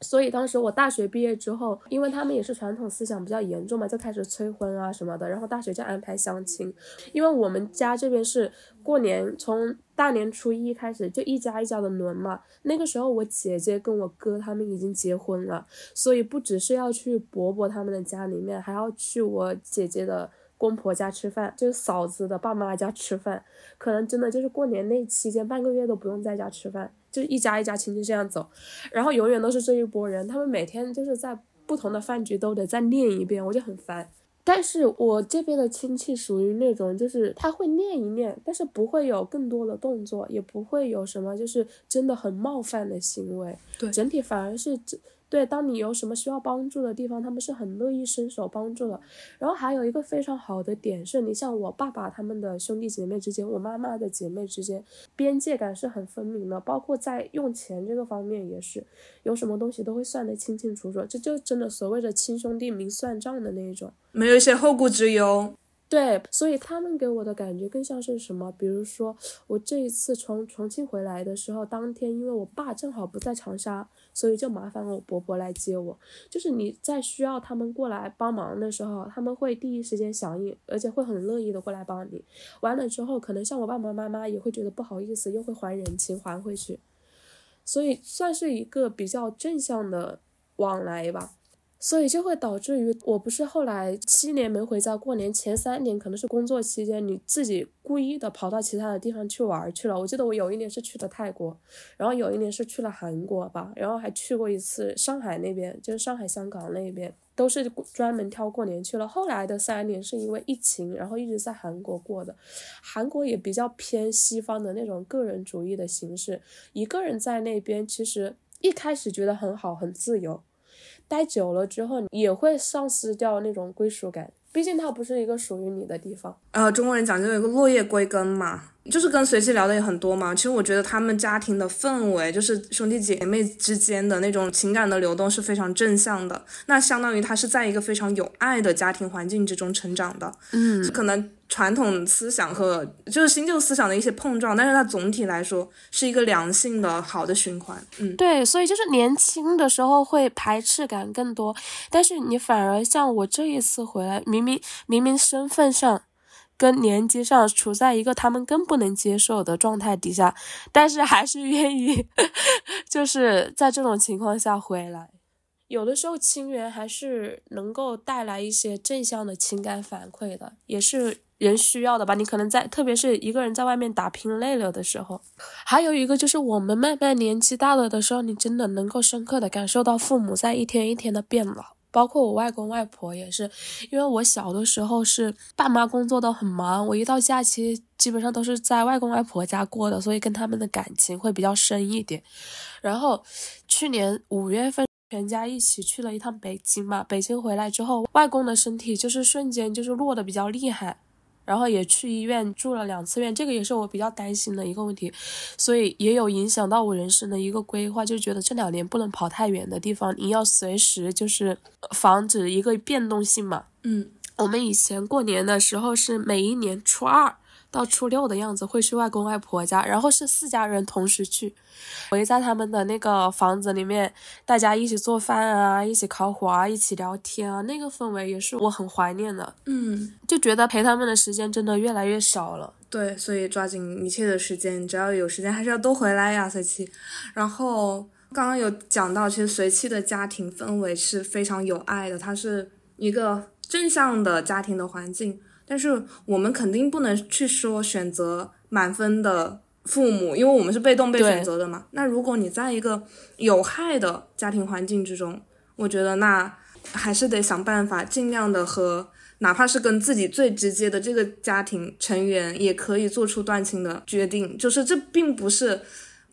所以当时我大学毕业之后，因为他们也是传统思想比较严重嘛，就开始催婚啊什么的。然后大学就安排相亲，因为我们家这边是过年从大年初一开始就一家一家的轮嘛。那个时候我姐姐跟我哥他们已经结婚了，所以不只是要去伯伯他们的家里面，还要去我姐姐的公婆家吃饭，就是嫂子的爸妈家吃饭。可能真的就是过年那期间半个月都不用在家吃饭。就一家一家亲戚这样走，然后永远都是这一波人，他们每天就是在不同的饭局都得再念一遍，我就很烦。但是我这边的亲戚属于那种，就是他会念一念，但是不会有更多的动作，也不会有什么就是真的很冒犯的行为。对，整体反而是对，当你有什么需要帮助的地方，他们是很乐意伸手帮助的。然后还有一个非常好的点是，你像我爸爸他们的兄弟姐妹之间，我妈妈的姐妹之间，边界感是很分明的。包括在用钱这个方面也是，有什么东西都会算得清清楚楚。这就真的所谓的亲兄弟明算账的那一种，没有一些后顾之忧。对，所以他们给我的感觉更像是什么？比如说我这一次从重庆回来的时候，当天因为我爸正好不在长沙。所以就麻烦我伯伯来接我，就是你在需要他们过来帮忙的时候，他们会第一时间响应，而且会很乐意的过来帮你。完了之后，可能像我爸爸妈妈也会觉得不好意思，又会还人情还回去，所以算是一个比较正向的往来吧。所以就会导致于，我不是后来七年没回家过年，前三年可能是工作期间，你自己故意的跑到其他的地方去玩去了。我记得我有一年是去的泰国，然后有一年是去了韩国吧，然后还去过一次上海那边，就是上海、香港那边，都是专门挑过年去了。后来的三年是因为疫情，然后一直在韩国过的，韩国也比较偏西方的那种个人主义的形式，一个人在那边其实一开始觉得很好，很自由。待久了之后，也会丧失掉那种归属感，毕竟它不是一个属于你的地方。呃，中国人讲究一个落叶归根嘛，就是跟随机聊的也很多嘛。其实我觉得他们家庭的氛围，就是兄弟姐妹之间的那种情感的流动是非常正向的。那相当于他是在一个非常有爱的家庭环境之中成长的。嗯，可能。传统思想和就是新旧思想的一些碰撞，但是它总体来说是一个良性的好的循环。嗯，对，所以就是年轻的时候会排斥感更多，但是你反而像我这一次回来，明明明明身份上跟年纪上处在一个他们更不能接受的状态底下，但是还是愿意 就是在这种情况下回来。有的时候亲缘还是能够带来一些正向的情感反馈的，也是。人需要的吧，你可能在，特别是一个人在外面打拼累了的时候，还有一个就是我们慢慢年纪大了的时候，你真的能够深刻的感受到父母在一天一天的变老，包括我外公外婆也是，因为我小的时候是爸妈工作都很忙，我一到假期基本上都是在外公外婆家过的，所以跟他们的感情会比较深一点。然后去年五月份全家一起去了一趟北京嘛，北京回来之后，外公的身体就是瞬间就是落的比较厉害。然后也去医院住了两次院，这个也是我比较担心的一个问题，所以也有影响到我人生的一个规划，就觉得这两年不能跑太远的地方，你要随时就是防止一个变动性嘛。嗯，我们以前过年的时候是每一年初二。到初六的样子会去外公外婆家，然后是四家人同时去，围在他们的那个房子里面，大家一起做饭啊，一起烤火啊，一起聊天啊，那个氛围也是我很怀念的。嗯，就觉得陪他们的时间真的越来越少了。对，所以抓紧一切的时间，只要有时间还是要多回来呀，随七。然后刚刚有讲到，其实随七的家庭氛围是非常有爱的，它是一个正向的家庭的环境。但是我们肯定不能去说选择满分的父母，因为我们是被动被选择的嘛。那如果你在一个有害的家庭环境之中，我觉得那还是得想办法，尽量的和哪怕是跟自己最直接的这个家庭成员，也可以做出断亲的决定。就是这并不是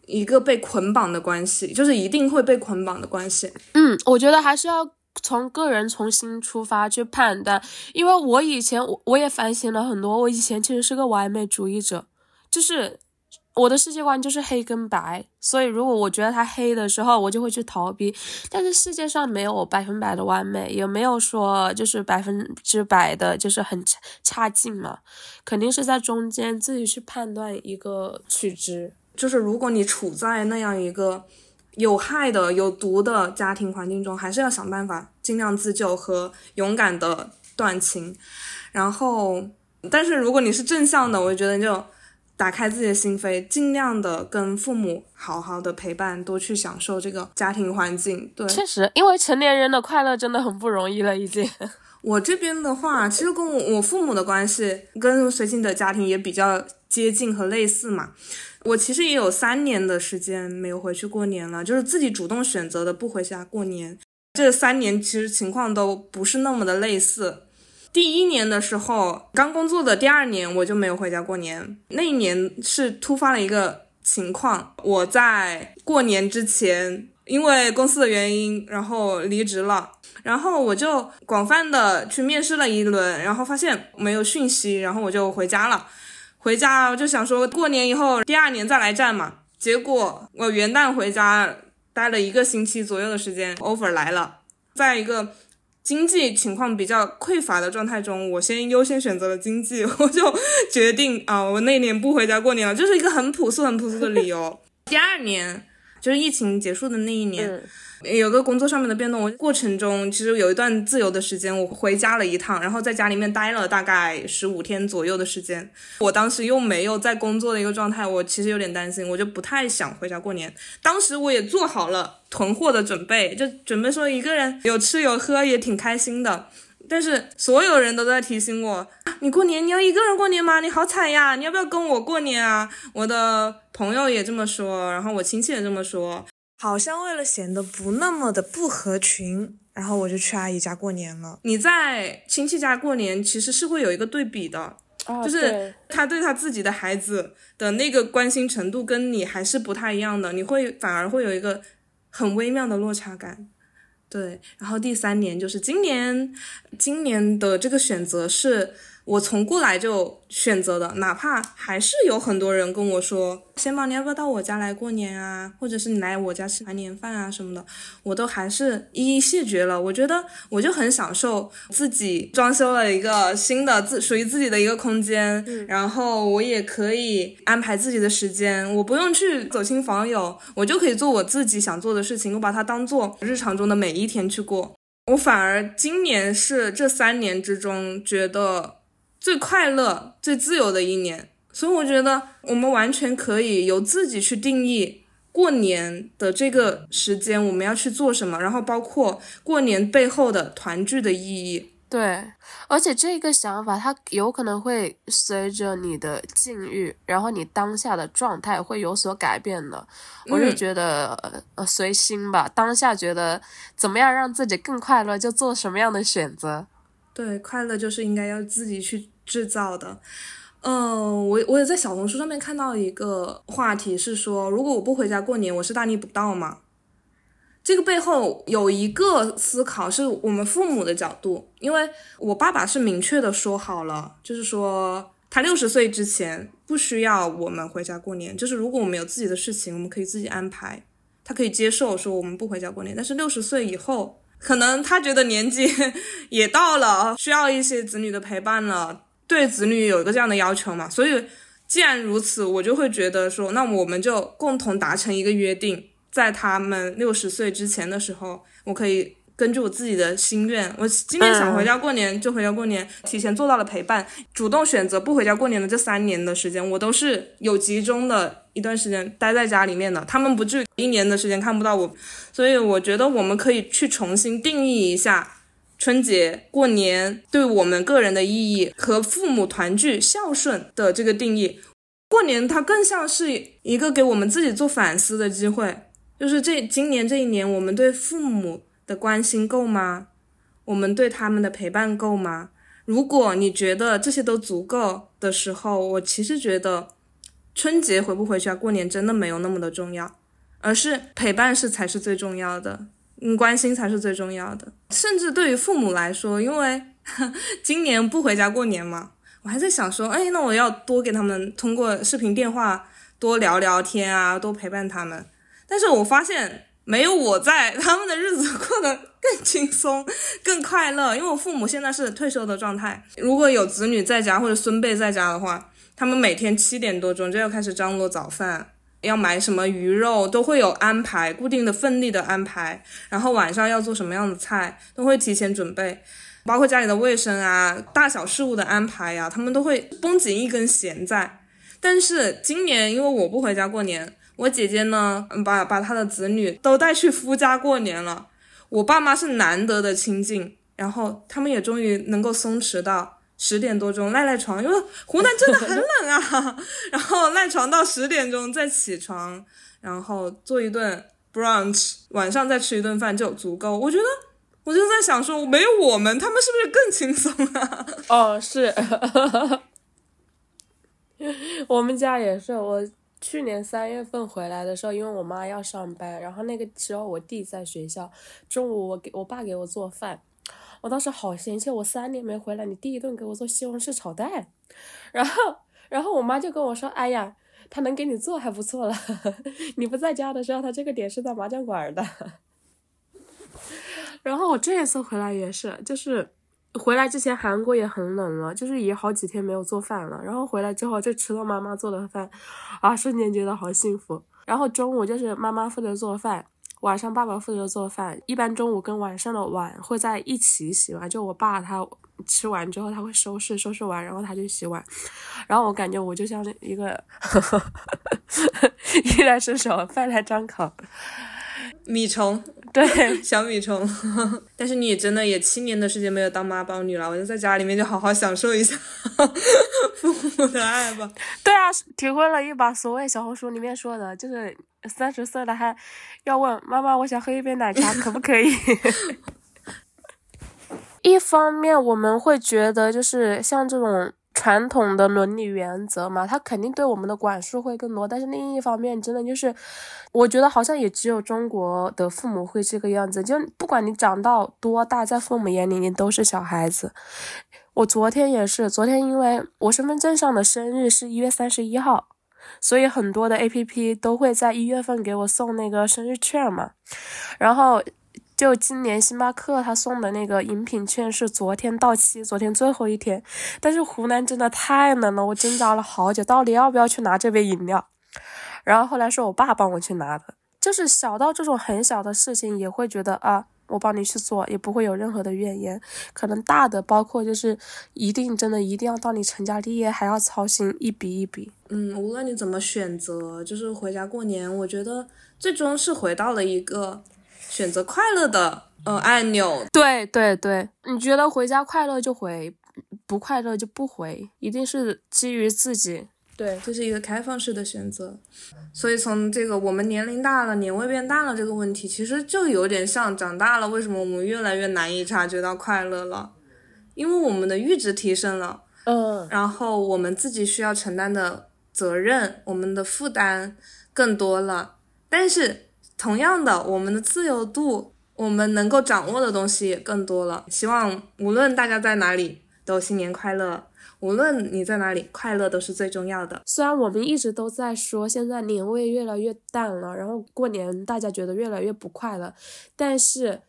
一个被捆绑的关系，就是一定会被捆绑的关系。嗯，我觉得还是要。从个人重新出发去判断，因为我以前我我也反省了很多，我以前其实是个完美主义者，就是我的世界观就是黑跟白，所以如果我觉得他黑的时候，我就会去逃避。但是世界上没有百分百的完美，也没有说就是百分之百的就是很差劲嘛，肯定是在中间自己去判断一个取值。就是如果你处在那样一个。有害的、有毒的家庭环境中，还是要想办法尽量自救和勇敢的断情。然后，但是如果你是正向的，我觉得就打开自己的心扉，尽量的跟父母好好的陪伴，多去享受这个家庭环境。对，确实，因为成年人的快乐真的很不容易了，已经。我这边的话，其实跟我父母的关系跟随性的家庭也比较接近和类似嘛。我其实也有三年的时间没有回去过年了，就是自己主动选择的不回家过年。这三年其实情况都不是那么的类似，第一年的时候，刚工作的第二年，我就没有回家过年。那一年是突发了一个情况，我在过年之前，因为公司的原因，然后离职了。然后我就广泛的去面试了一轮，然后发现没有讯息，然后我就回家了。回家我就想说过年以后第二年再来战嘛。结果我元旦回家待了一个星期左右的时间，offer 来了，在一个。经济情况比较匮乏的状态中，我先优先选择了经济，我就决定啊，我那年不回家过年了，就是一个很朴素、很朴素的理由。第二年就是疫情结束的那一年。有个工作上面的变动，我过程中其实有一段自由的时间，我回家了一趟，然后在家里面待了大概十五天左右的时间。我当时又没有在工作的一个状态，我其实有点担心，我就不太想回家过年。当时我也做好了囤货的准备，就准备说一个人有吃有喝也挺开心的。但是所有人都在提醒我，你过年你要一个人过年吗？你好惨呀！你要不要跟我过年啊？我的朋友也这么说，然后我亲戚也这么说。好像为了显得不那么的不合群，然后我就去阿姨家过年了。你在亲戚家过年，其实是会有一个对比的，就是他对他自己的孩子的那个关心程度跟你还是不太一样的，你会反而会有一个很微妙的落差感。对，然后第三年就是今年，今年的这个选择是。我从过来就选择的，哪怕还是有很多人跟我说，先宝你要不要到我家来过年啊？或者是你来我家吃团年饭啊什么的，我都还是一一谢绝了。我觉得我就很享受自己装修了一个新的自属于自己的一个空间，然后我也可以安排自己的时间，我不用去走亲访友，我就可以做我自己想做的事情，我把它当做日常中的每一天去过。我反而今年是这三年之中觉得。最快乐、最自由的一年，所以我觉得我们完全可以由自己去定义过年的这个时间我们要去做什么，然后包括过年背后的团聚的意义。对，而且这个想法它有可能会随着你的境遇，然后你当下的状态会有所改变的。我是觉得呃随心吧，当下觉得怎么样让自己更快乐，就做什么样的选择。对，快乐就是应该要自己去。制造的，嗯，我我也在小红书上面看到一个话题是说，如果我不回家过年，我是大逆不道吗？这个背后有一个思考是我们父母的角度，因为我爸爸是明确的说好了，就是说他六十岁之前不需要我们回家过年，就是如果我们有自己的事情，我们可以自己安排，他可以接受说我们不回家过年，但是六十岁以后，可能他觉得年纪 也到了，需要一些子女的陪伴了。对子女有一个这样的要求嘛，所以既然如此，我就会觉得说，那我们就共同达成一个约定，在他们六十岁之前的时候，我可以根据我自己的心愿，我今年想回家过年就回家过年，提前做到了陪伴，主动选择不回家过年的这三年的时间，我都是有集中的一段时间待在家里面的，他们不至于一年的时间看不到我，所以我觉得我们可以去重新定义一下。春节过年对我们个人的意义和父母团聚孝顺的这个定义，过年它更像是一个给我们自己做反思的机会。就是这今年这一年，我们对父母的关心够吗？我们对他们的陪伴够吗？如果你觉得这些都足够的时候，我其实觉得春节回不回去啊，过年真的没有那么的重要，而是陪伴是才是最重要的。嗯，关心才是最重要的。甚至对于父母来说，因为 今年不回家过年嘛，我还在想说，哎，那我要多给他们通过视频电话多聊聊天啊，多陪伴他们。但是我发现没有我在，他们的日子过得更轻松、更快乐。因为我父母现在是退休的状态，如果有子女在家或者孙辈在家的话，他们每天七点多钟就要开始张罗早饭。要买什么鱼肉都会有安排，固定的份例的安排，然后晚上要做什么样的菜都会提前准备，包括家里的卫生啊、大小事务的安排呀，他们都会绷紧一根弦在。但是今年因为我不回家过年，我姐姐呢把把她的子女都带去夫家过年了，我爸妈是难得的亲近，然后他们也终于能够松弛到。十点多钟赖赖床，因为湖南真的很冷啊。然后赖床到十点钟再起床，然后做一顿 brunch，晚上再吃一顿饭就足够。我觉得我就在想说，没有我们，他们是不是更轻松啊？哦，是，我们家也是。我去年三月份回来的时候，因为我妈要上班，然后那个时候我弟在学校，中午我给我爸给我做饭，我当时好嫌弃，我三年没回来，你第一顿给我做西红柿炒蛋，然后，然后我妈就跟我说，哎呀，他能给你做还不错了，你不在家的时候，他这个点是在麻将馆的。然后我这一次回来也是，就是回来之前韩国也很冷了，就是也好几天没有做饭了。然后回来之后就吃到妈妈做的饭，啊，瞬间觉得好幸福。然后中午就是妈妈负责做饭，晚上爸爸负责做饭。一般中午跟晚上的碗会在一起洗完，就我爸他吃完之后他会收拾，收拾完然后他就洗碗。然后我感觉我就像一个呵呵衣来伸手饭来张口，米虫。对，小米虫，但是你真的也七年的时间没有当妈宝女了，我就在家里面就好好享受一下 父母的爱吧。对啊，体会了一把所谓小红书里面说的，就是三十岁了还要问妈妈，我想喝一杯奶茶，可不可以？一方面我们会觉得，就是像这种。传统的伦理原则嘛，他肯定对我们的管束会更多。但是另一方面，真的就是，我觉得好像也只有中国的父母会这个样子。就不管你长到多大，在父母眼里你都是小孩子。我昨天也是，昨天因为我身份证上的生日是一月三十一号，所以很多的 A P P 都会在一月份给我送那个生日券嘛，然后。就今年星巴克他送的那个饮品券是昨天到期，昨天最后一天。但是湖南真的太冷了，我挣扎了好久，到底要不要去拿这杯饮料？然后后来是我爸帮我去拿的。就是小到这种很小的事情，也会觉得啊，我帮你去做，也不会有任何的怨言。可能大的，包括就是一定真的一定要到你成家立业，还要操心一笔一笔。嗯，无论你怎么选择，就是回家过年，我觉得最终是回到了一个。选择快乐的呃按钮，对对对，你觉得回家快乐就回，不快乐就不回，一定是基于自己，对，这是一个开放式的选择。所以从这个我们年龄大了，年味变淡了这个问题，其实就有点像长大了，为什么我们越来越难以察觉到快乐了？因为我们的阈值提升了，嗯，然后我们自己需要承担的责任，我们的负担更多了，但是。同样的，我们的自由度，我们能够掌握的东西也更多了。希望无论大家在哪里，都新年快乐。无论你在哪里，快乐都是最重要的。虽然我们一直都在说现在年味越来越淡了，然后过年大家觉得越来越不快乐，但是，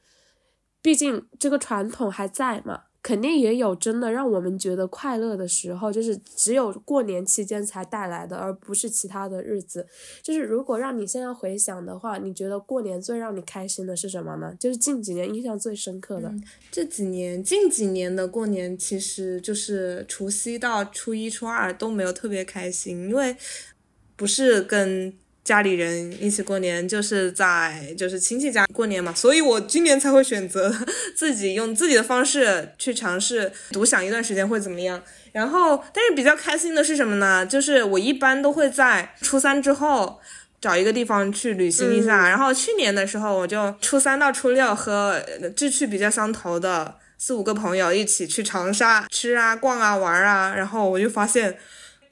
毕竟这个传统还在嘛。肯定也有真的让我们觉得快乐的时候，就是只有过年期间才带来的，而不是其他的日子。就是如果让你现在回想的话，你觉得过年最让你开心的是什么呢？就是近几年印象最深刻的。这几年，近几年的过年其实就是除夕到初一、初二都没有特别开心，因为不是跟。家里人一起过年，就是在就是亲戚家过年嘛，所以我今年才会选择 自己用自己的方式去尝试独享一段时间会怎么样。然后，但是比较开心的是什么呢？就是我一般都会在初三之后找一个地方去旅行一下。然后去年的时候，我就初三到初六和志趣比较相投的四五个朋友一起去长沙吃啊、逛啊、玩啊。然后我就发现。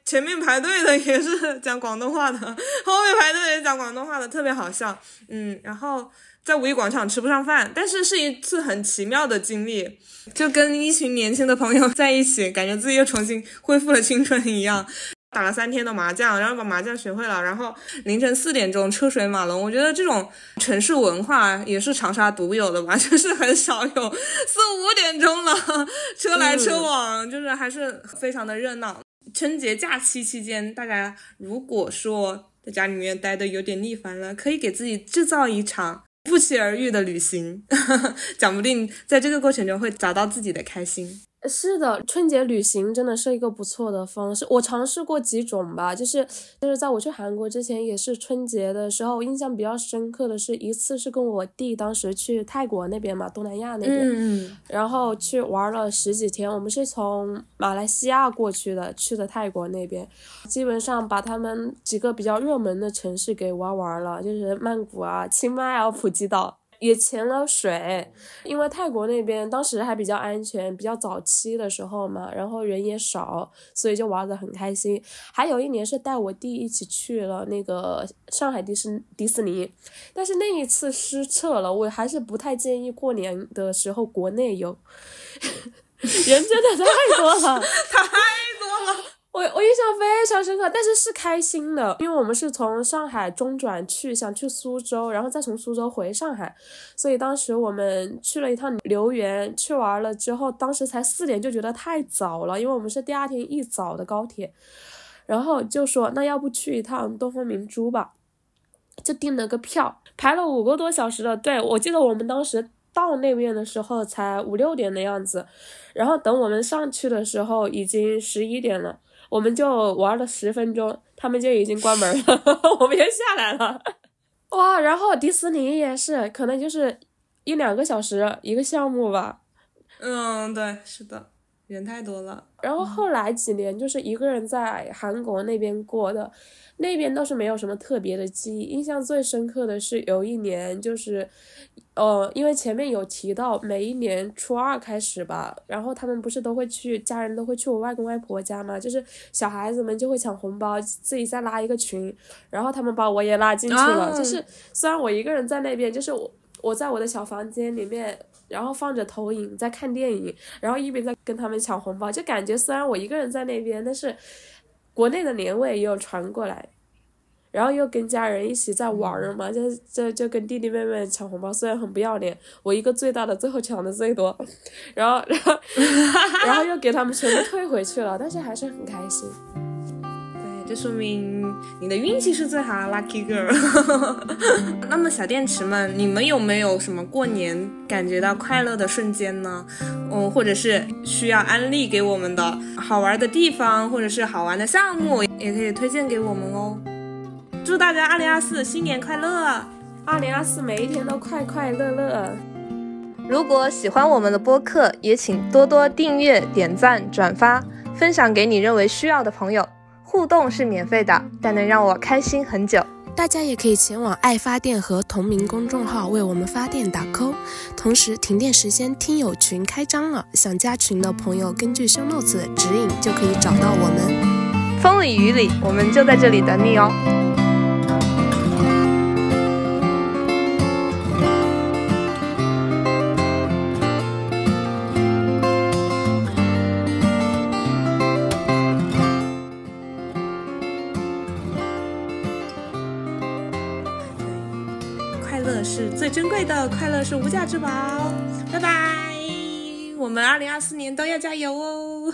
前面排队的也是讲广东话的，后面排队也讲广东话的，特别好笑。嗯，然后在五一广场吃不上饭，但是是一次很奇妙的经历，就跟一群年轻的朋友在一起，感觉自己又重新恢复了青春一样。打了三天的麻将，然后把麻将学会了，然后凌晨四点钟车水马龙。我觉得这种城市文化也是长沙独有的吧，就是很少有四五点钟了，车来车往，就是还是非常的热闹。春节假期期间，大家如果说在家里面待的有点腻烦了，可以给自己制造一场不期而遇的旅行，讲不定在这个过程中会找到自己的开心。是的，春节旅行真的是一个不错的方式。我尝试过几种吧，就是就是在我去韩国之前，也是春节的时候，印象比较深刻的是一次是跟我弟当时去泰国那边嘛，东南亚那边，然后去玩了十几天。我们是从马来西亚过去的，去的泰国那边，基本上把他们几个比较热门的城市给玩完了，就是曼谷啊、清迈啊、普吉岛。也潜了水，因为泰国那边当时还比较安全，比较早期的时候嘛，然后人也少，所以就玩的很开心。还有一年是带我弟一起去了那个上海迪士迪士尼，但是那一次失策了，我还是不太建议过年的时候国内游，人真的太多了，太多了。我我印象非常深刻，但是是开心的，因为我们是从上海中转去，想去苏州，然后再从苏州回上海，所以当时我们去了一趟留园，去玩了之后，当时才四点就觉得太早了，因为我们是第二天一早的高铁，然后就说那要不去一趟东方明珠吧，就订了个票，排了五个多小时的队，我记得我们当时到那边的时候才五六点的样子，然后等我们上去的时候已经十一点了。我们就玩了十分钟，他们就已经关门了，我们就下来了。哇，然后迪士尼也是，可能就是一两个小时一个项目吧。嗯，对，是的，人太多了。然后后来几年就是一个人在韩国那边过的。那边倒是没有什么特别的记忆，印象最深刻的是有一年，就是，呃，因为前面有提到每一年初二开始吧，然后他们不是都会去，家人都会去我外公外婆家嘛，就是小孩子们就会抢红包，自己再拉一个群，然后他们把我也拉进去了，就是虽然我一个人在那边，就是我我在我的小房间里面，然后放着投影在看电影，然后一边在跟他们抢红包，就感觉虽然我一个人在那边，但是。国内的年味也有传过来，然后又跟家人一起在玩儿嘛，就就就跟弟弟妹妹抢红包，虽然很不要脸，我一个最大的最后抢的最多，然后然后然后又给他们全部退回去了，但是还是很开心。这说明你的运气是最好，lucky girl。那么小电池们，你们有没有什么过年感觉到快乐的瞬间呢？嗯，或者是需要安利给我们的好玩的地方，或者是好玩的项目，也可以推荐给我们哦。祝大家二零二四新年快乐！二零二四每一天都快快乐乐。如果喜欢我们的播客，也请多多订阅、点赞、转发，分享给你认为需要的朋友。互动是免费的，但能让我开心很久。大家也可以前往爱发电和同名公众号为我们发电打 call。同时，停电时间听友群开张了，想加群的朋友根据 show notes 的指引就可以找到我们。风里雨里，我们就在这里等你哦。最珍贵的快乐是无价之宝，拜拜！我们二零二四年都要加油哦。